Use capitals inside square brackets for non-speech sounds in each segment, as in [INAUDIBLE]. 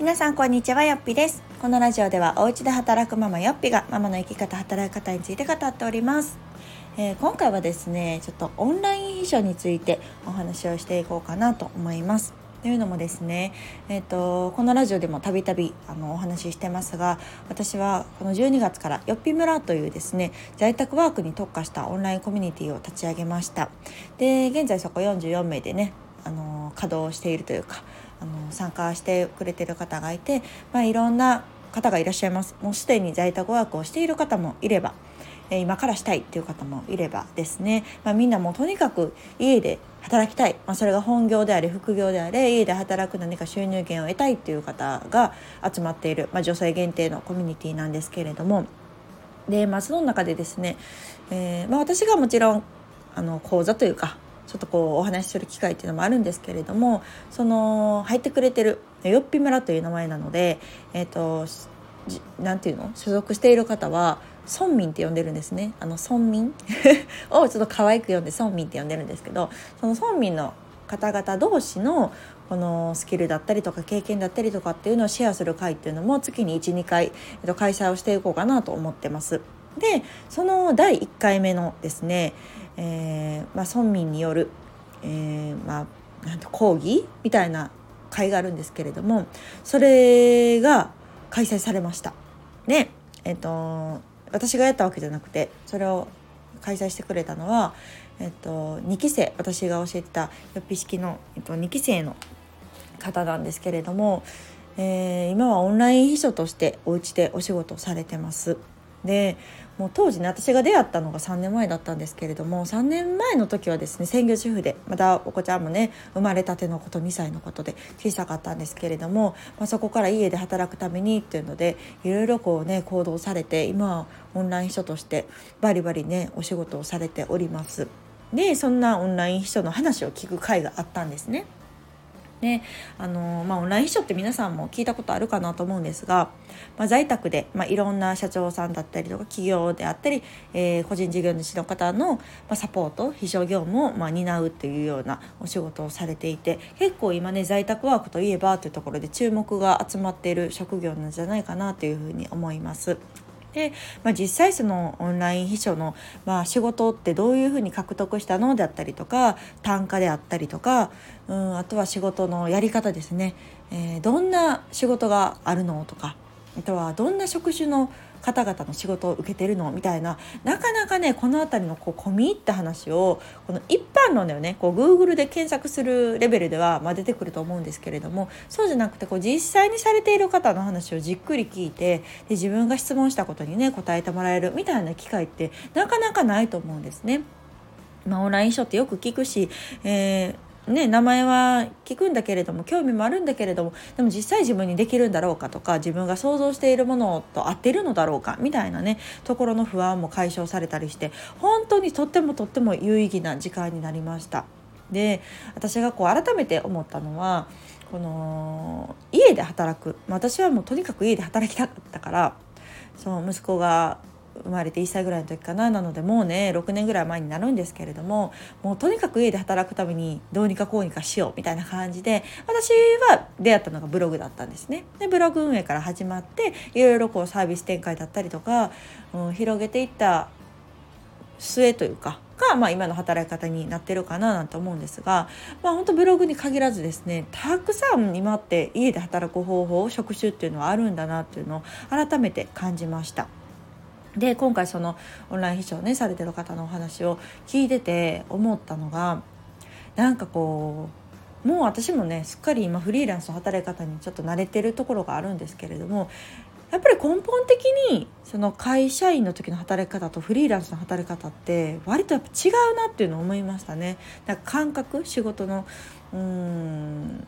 皆さんこんにちはよっぴです。このラジオではお家で働くママよっぴがママの生き方働き方について語っております、えー、今回はですねちょっとオンライン秘書についてお話をしていこうかなと思います。というのもですね、えーと、このラジオでもたびたびお話ししてますが私はこの12月からよっぴ村というですね在宅ワークに特化したオンラインコミュニティを立ち上げました。で現在そこ44名でねあの稼働しているというかあの参加してくれてる方がいて、まあ、いろんな方がいらっしゃいます。もうすでに在宅ワークをしている方もいれば今からしたいっていう方もいればですね、まあ、みんなもうとにかく家で働きたい、まあ、それが本業であれ副業であれ家で働く何か収入源を得たいっていう方が集まっている、まあ、女性限定のコミュニティなんですけれども。で、まあ、その中でですね、えーまあ、私がもちろんあの講座というかちょっとこうお話しする機会っていうのもあるんですけれどもその入ってくれてるよっぴ村という名前なのでえっ、ー、となんていうの？所属している方は村民って呼んでるんですね。あの村民？[LAUGHS] をちょっと可愛く呼んで村民って呼んでるんですけどその村民の方々同士のこのスキルだったりとか経験だったりとかっていうのをシェアする会っていうのも月に12回、えっと、開催をしていこうかなと思ってます。でその第1回目のですね、えーまあ、村民による、えーまあ、なん講義みたいな会があるんですけれどもそれが開催されました。で、え、ー、と私がやったわけじゃなくてそれを開催してくれたのは、えっと、2期生私が教えてたよっぴ式の、えっと、2期生の方なんですけれども、えー、今はオンライン秘書としてお家でお仕事されてます。でもう当時ね私が出会ったのが3年前だったんですけれども3年前の時はですね専業主婦でまたお子ちゃんもね生まれたてのこと2歳のことで小さかったんですけれども、まあ、そこから家で働くためにっていうのでいろいろこうね行動されて今はオンライン秘書としてバリバリねお仕事をされております。でそんなオンライン秘書の話を聞く会があったんですね。ねあのまあ、オンライン秘書って皆さんも聞いたことあるかなと思うんですが、まあ、在宅で、まあ、いろんな社長さんだったりとか企業であったり、えー、個人事業主の方の、まあ、サポート秘書業務を、まあ、担うっていうようなお仕事をされていて結構今ね在宅ワークといえばというところで注目が集まっている職業なんじゃないかなというふうに思います。で、まあ、実際そのオンライン秘書の、まあ、仕事ってどういうふうに獲得したのであったりとか単価であったりとか、うん、あとは仕事のやり方ですね、えー、どんな仕事があるのとかあとはどんな職種の方々の仕事を受けてるのみたいななかなかねこの辺りのこう込み入った話をこの一般論ではねこう Google で検索するレベルでは、まあ、出てくると思うんですけれどもそうじゃなくてこう実際にされている方の話をじっくり聞いてで自分が質問したことにね答えてもらえるみたいな機会ってなかなかないと思うんですね。まあ、オンライン書ってよく聞くし、えーね、名前は聞くんだけれども興味もあるんだけれどもでも実際自分にできるんだろうかとか自分が想像しているものと合ってるのだろうかみたいなねところの不安も解消されたりして本当にとってもとっても有意義な時間になりました。で私がこう改めて思ったのはこの家で働く私はもうとにかく家で働きたかったからその息子が生まれて1歳ぐらいの時かななのでもうね6年ぐらい前になるんですけれどももうとにかく家で働くためにどうにかこうにかしようみたいな感じで私は出会ったのがブログだったんですね。でブログ運営から始まっていろいろこうサービス展開だったりとか、うん、広げていった末というかが、まあ、今の働き方になってるかななんて思うんですが、まあ、本当ブログに限らずですねたくさん今って家で働く方法職種っていうのはあるんだなっていうのを改めて感じました。で今回そのオンライン秘書をねされてる方のお話を聞いてて思ったのがなんかこうもう私もねすっかり今フリーランスの働き方にちょっと慣れてるところがあるんですけれどもやっぱり根本的にその会社員の時の働き方とフリーランスの働き方って割とやっぱ違うなっていうのを思いましたね。なんか感覚仕事のうん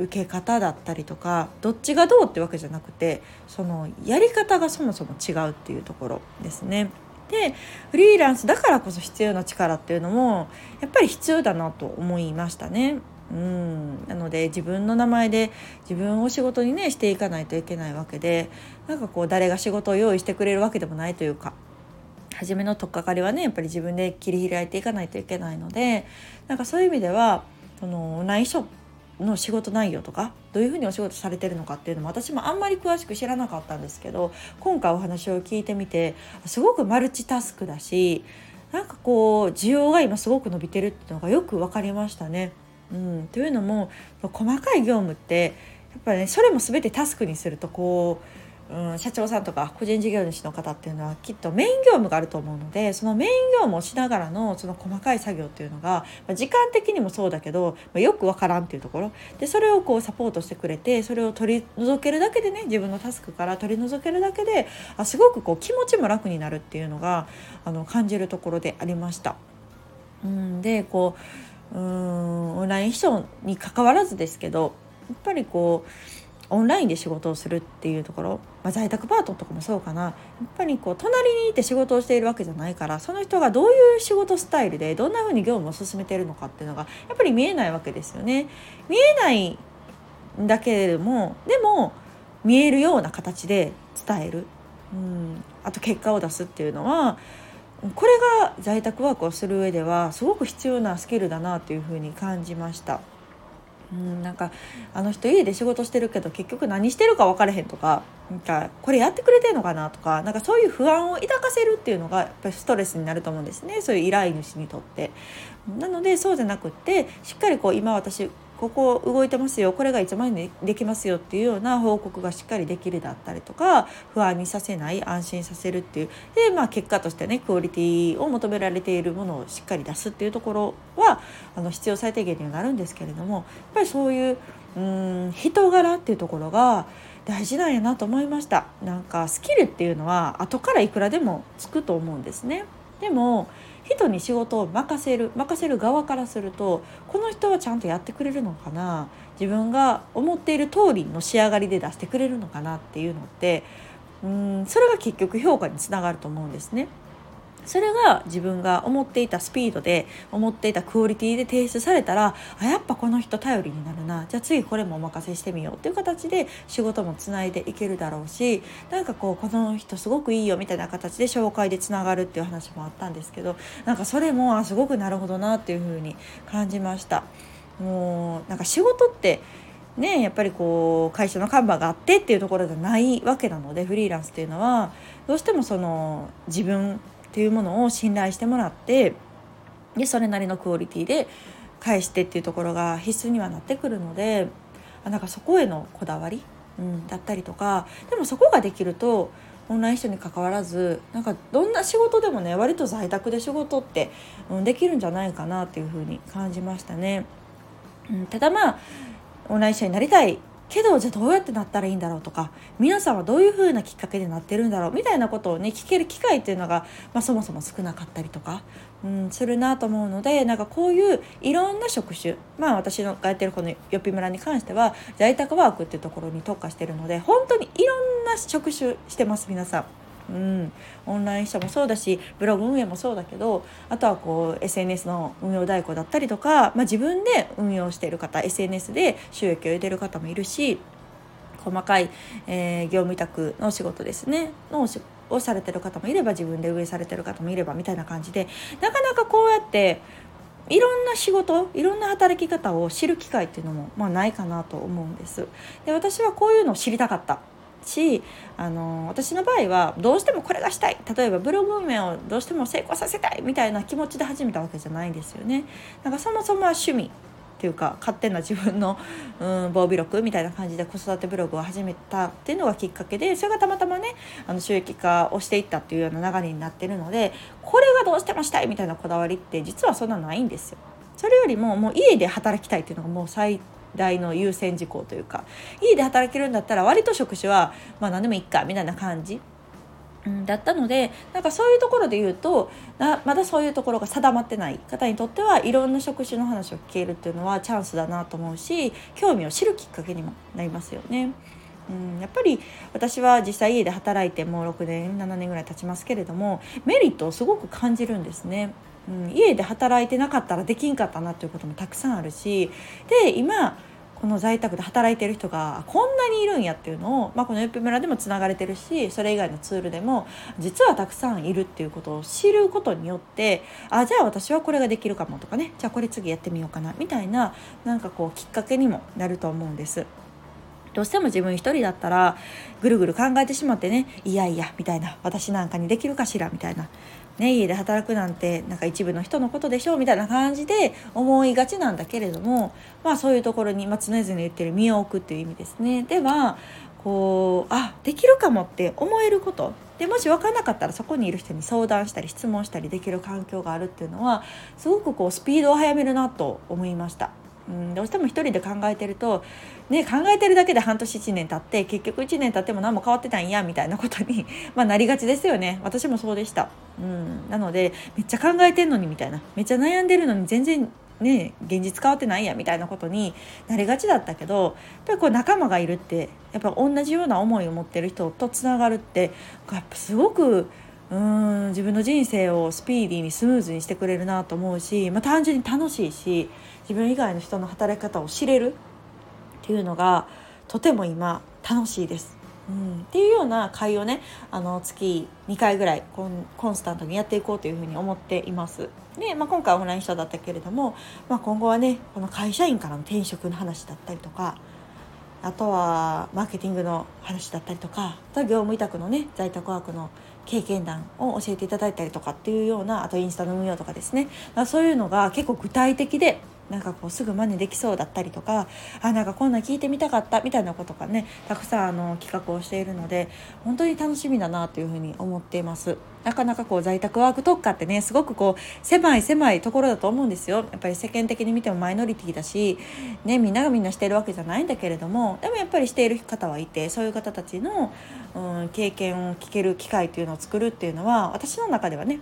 受け方だったりとかどっちがどうってわけじゃなくてそのやり方がそもそも違うっていうところですね。でフリーランスだからこそ必要な力っていうのもやっぱり必要だなと思いましたね。うんなので自分の名前で自分を仕事にねしていかないといけないわけでなんかこう誰が仕事を用意してくれるわけでもないというか初めの取っかかりはねやっぱり自分で切り開いていかないといけないのでなんかそういう意味ではその内緒の仕事内容とかどういうふうにお仕事されてるのかっていうのも私もあんまり詳しく知らなかったんですけど今回お話を聞いてみてすごくマルチタスクだしなんかこう需要が今すごく伸びてるっていうのがよく分かりましたね。うん、というのも細かい業務ってやっぱりねそれも全てタスクにするとこううん、社長さんとか個人事業主の方っていうのはきっとメイン業務があると思うのでそのメイン業務をしながらのその細かい作業っていうのが、まあ、時間的にもそうだけど、まあ、よくわからんっていうところでそれをこうサポートしてくれてそれを取り除けるだけでね自分のタスクから取り除けるだけであすごくこう気持ちも楽になるっていうのがあの感じるところでありました。うん、でこううんオンライン秘書に関わらずですけどやっぱりこうオンラインで仕事をするっていうところ、まあ、在宅パートとかもそうかなやっぱりこう隣にいて仕事をしているわけじゃないからその人がどういう仕事スタイルでどんなふうに業務を進めてるのかっていうのがやっぱり見えないわけですよね。見えないんだけれどもでも見えるような形で伝える、うん、あと結果を出すっていうのはこれが在宅ワークをする上ではすごく必要なスキルだなというふうに感じました。うん、なんかあの人家で仕事してるけど結局何してるか分からへんとかなんかこれやってくれてんのかなとかなんかそういう不安を抱かせるっていうのがやっぱりストレスになると思うんですねそういう依頼主にとって。なのでそうじゃなくってしっかりこう今私ここ動いてますよこれがいつまでにできますよっていうような報告がしっかりできるだったりとか不安にさせない安心させるっていう。で、まあ、結果としてねクオリティを求められているものをしっかり出すっていうところはあの必要最低限にはなるんですけれどもやっぱりそういううん人柄っていうところが大事なんやなと思いました。なんかスキルっていうのは後からいくらでもつくと思うんですね。でも人に仕事を任せる任せる側からするとこの人はちゃんとやってくれるのかな自分が思っている通りの仕上がりで出してくれるのかなっていうのってうんそれが結局評価につながると思うんですね。それが自分が思っていたスピードで思っていたクオリティで提出されたらあやっぱこの人頼りになるなじゃあ次これもお任せしてみようっていう形で仕事もつないでいけるだろうしなんかこうこの人すごくいいよみたいな形で紹介でつながるっていう話もあったんですけどなんかそれもあすごくなるほどなっていう風に感じました。もうなんか仕事ってね、やっぱりこう会社の看板があってっていうところじゃないわけなのでフリーランスっていうのはどうしてもその自分っていうものを信頼してもらってでそれなりのクオリティで返してっていうところが必須にはなってくるのでなんかそこへのこだわり、うん、だったりとかでもそこができるとオンライン人に関わらずなんかどんな仕事でもね割と在宅で仕事って、うん、できるんじゃないかなっていうふうに感じましたね。うん、ただまあオンライン人になりたいけどじゃあどうやってなったらいいんだろうとか皆さんはどういうふうなきっかけでなってるんだろうみたいなことをね聞ける機会っていうのが、まあ、そもそも少なかったりとか、うん、するなと思うのでなんかこういういろんな職種まあ私のがやってるこのよっぴ村に関しては在宅ワークっていうところに特化してるので本当にいろんな職種してます皆さん。うん、オンライン社もそうだしブログ運営もそうだけどあとはこう SNS の運用代行だったりとか、まあ、自分で運用している方 SNS で収益を得てる方もいるし細かい、えー、業務委託の仕事ですねのをされてる方もいれば自分で運営されてる方もいればみたいな感じでなかなかこうやっていろんな仕事いろんな働き方を知る機会っていうのも、まあ、ないかなと思うんです。で私はこういうのを知りたかったしあの私の場合はどうしてもこれがしたい例えばブログ運営をどうしても成功させたいみたいな気持ちで始めたわけじゃないんですよね。なんかそもそもは趣味っていうか勝手な自分の、うん、防備録みたいな感じで子育てブログを始めたっていうのがきっかけでそれがたまたまねあの収益化をしていったっていうような流れになってるのでこれがどうしてもしたいみたいなこだわりって実はそんなないんですよ。それよりももう家で働きたいっていうのがもう最大の優先事項というか家で働けるんだったら割と職種はまあ何でもいいかみたいな感じだったのでなんかそういうところで言うとなまだそういうところが定まってない方にとってはいろんな職種の話を聞けるっていうのはチャンスだなと思うし興味を知るきっかけにもなりますよね。うん、やっぱり私は実際家で働いてもう6年7年ぐらい経ちますけれどもメリットをすごく感じるんですね。うん、家で働いてなかったらできんかったなということもたくさんあるしで今この在宅で働いてる人がこんなにいるんやっていうのを、まあ、このよっ村でもつながれてるしそれ以外のツールでも実はたくさんいるっていうことを知ることによってあじゃあ私はこれができるかもとかねじゃあこれ次やってみようかなみたいななんかこうきっかけにもなると思うんです。どうしても自分一人だったらぐるぐる考えてしまってねいやいやみたいな私なんかにできるかしらみたいな、ね、家で働くなんてなんか一部の人のことでしょうみたいな感じで思いがちなんだけれどもまあそういうところに、まあ、常々言ってる身を置くっていう意味ですねではこうあできるかもって思えることでもし分からなかったらそこにいる人に相談したり質問したりできる環境があるっていうのはすごくこうスピードを速めるなと思いました。うん、どうしても一人で考えてると、ね、考えてるだけで半年1年経って結局1年経っても何も変わってたんやみたいなことに、[LAUGHS] ま、なりがちですよね。私もそうでした、うん、なのでめっちゃ考えてんのにみたいな。めっちゃ悩んでるのに全然ね現実変わってないやみたいなことになりがちだったけどやっぱりこう仲間がいるってやっぱ同じような思いを持ってる人とつながるってやっぱすごくうん自分の人生をスピーディーにスムーズにしてくれるなと思うし、まあ、単純に楽しいし自分以外の人の働き方を知れる？っていうのがとても今楽しいです。うん、っていうような会をねあの月2回ぐらいコンコンスタントにやっていこうというふうに思っています。で、まあ、今回オンラインショーだったけれども、まあ、今後はねこの会社員からの転職の話だったりとかあとはマーケティングの話だったりとかあとは業務委託のね在宅ワークの経験談を教えていただいたりとかっていうようなあとインスタの運用とかですねそういうのが結構具体的でなんかこうすぐ真似できそうだったりとかあなんかこんなん聞いてみたかったみたいなことがねたくさんあの企画をしているので本当に楽しみだなというふうに思っています。なかなかこう在宅ワーク特化ってねすごくこう狭い狭いところだと思うんですよやっぱり世間的に見てもマイノリティだし、ね、みんながみんなしてるわけじゃないんだけれどもでもやっぱりしている方はいてそういう方たちの、うん、経験を聞ける機会というのを作るっていうのは私の中ではね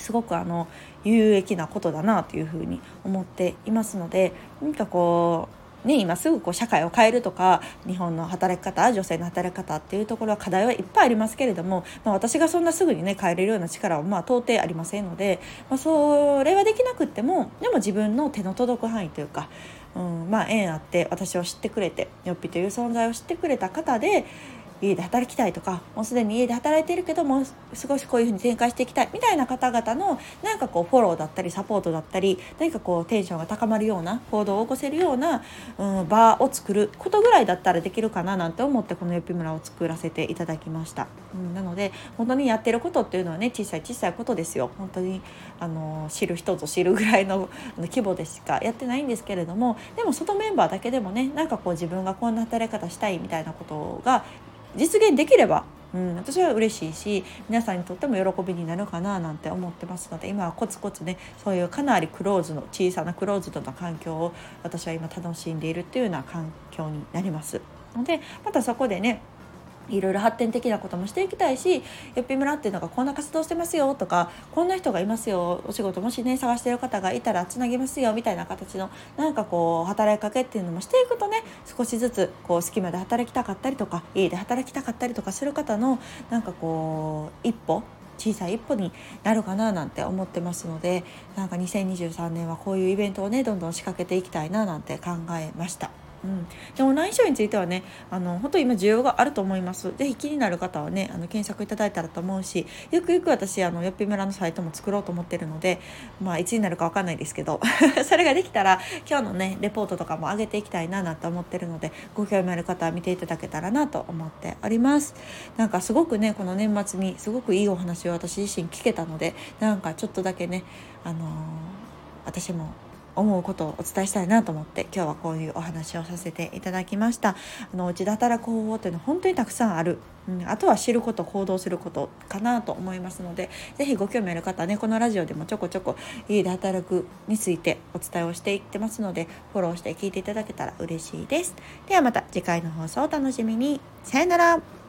すごくあの有益なことだなというふうに思っていますので何かこうね、今すぐこう社会を変えるとか日本の働き方女性の働き方っていうところは課題はいっぱいありますけれども、まあ、私がそんなすぐにね変えれるような力はまあ到底ありませんので、まあ、それはできなくってもでも自分の手の届く範囲というか、うん、まあ縁あって私を知ってくれてよっぴという存在を知ってくれた方で家で働きたいとかもうすでに家で働いてるけどもう少しこういうふうに展開していきたいみたいな方々のなんかこうフォローだったりサポートだったり何かこうテンションが高まるような行動を起こせるような、うん、場を作ることぐらいだったらできるかななんて思ってこのよぴ村を作らせていただきました、うん、なので本当にやってることっていうのはね小さい小さいことですよ。本当にあの知る人ぞ知るぐらいの規模でしかやってないんですけれどもでも外メンバーだけでもねなんかこう自分がこんな働き方したいみたいなことが実現できれば、うん、私は嬉しいし皆さんにとっても喜びになるかななんて思ってますので今はコツコツねそういうかなりクローズの小さなクローズドな環境を私は今楽しんでいるっていうような環境になります。でまたそこでねいろいろ発展的なこともしていきたいしよっぴ村っていうのがこんな活動してますよとかこんな人がいますよお仕事もしね探してる方がいたらつなげますよみたいな形のなんかこう働きかけっていうのもしていくとね少しずつこう隙間で働きたかったりとか家で働きたかったりとかする方のなんかこう一歩小さい一歩になるかななんて思ってますのでなんか2023年はこういうイベントをねどんどん仕掛けていきたいななんて考えました。うん、でオンラインショーについてはねあの本当に今需要があると思います。ぜひ気になる方はねあの検索いただいたらと思うしゆくゆく私あのよっぴ村のサイトも作ろうと思ってるのでまあいつになるか分かんないですけど [LAUGHS] それができたら今日のねレポートとかも上げていきたいななんて思ってるのでご興味ある方は見ていただけたらなと思っております。なんかすごくねこの年末にすごくいいお話を私自身聞けたのでなんかちょっとだけねあのー、私も思うことをお伝えしたいなと思って今日はこういうお話をさせていただきました。あのうちで働く方法っていうのは本当にたくさんある、うん、あとは知ること行動することかなと思いますので是非ご興味ある方はねこのラジオでもちょこちょこ家で働くについてお伝えをしていってますのでフォローして聞いていただけたら嬉しいです。ではまた次回の放送お楽しみに。さよなら。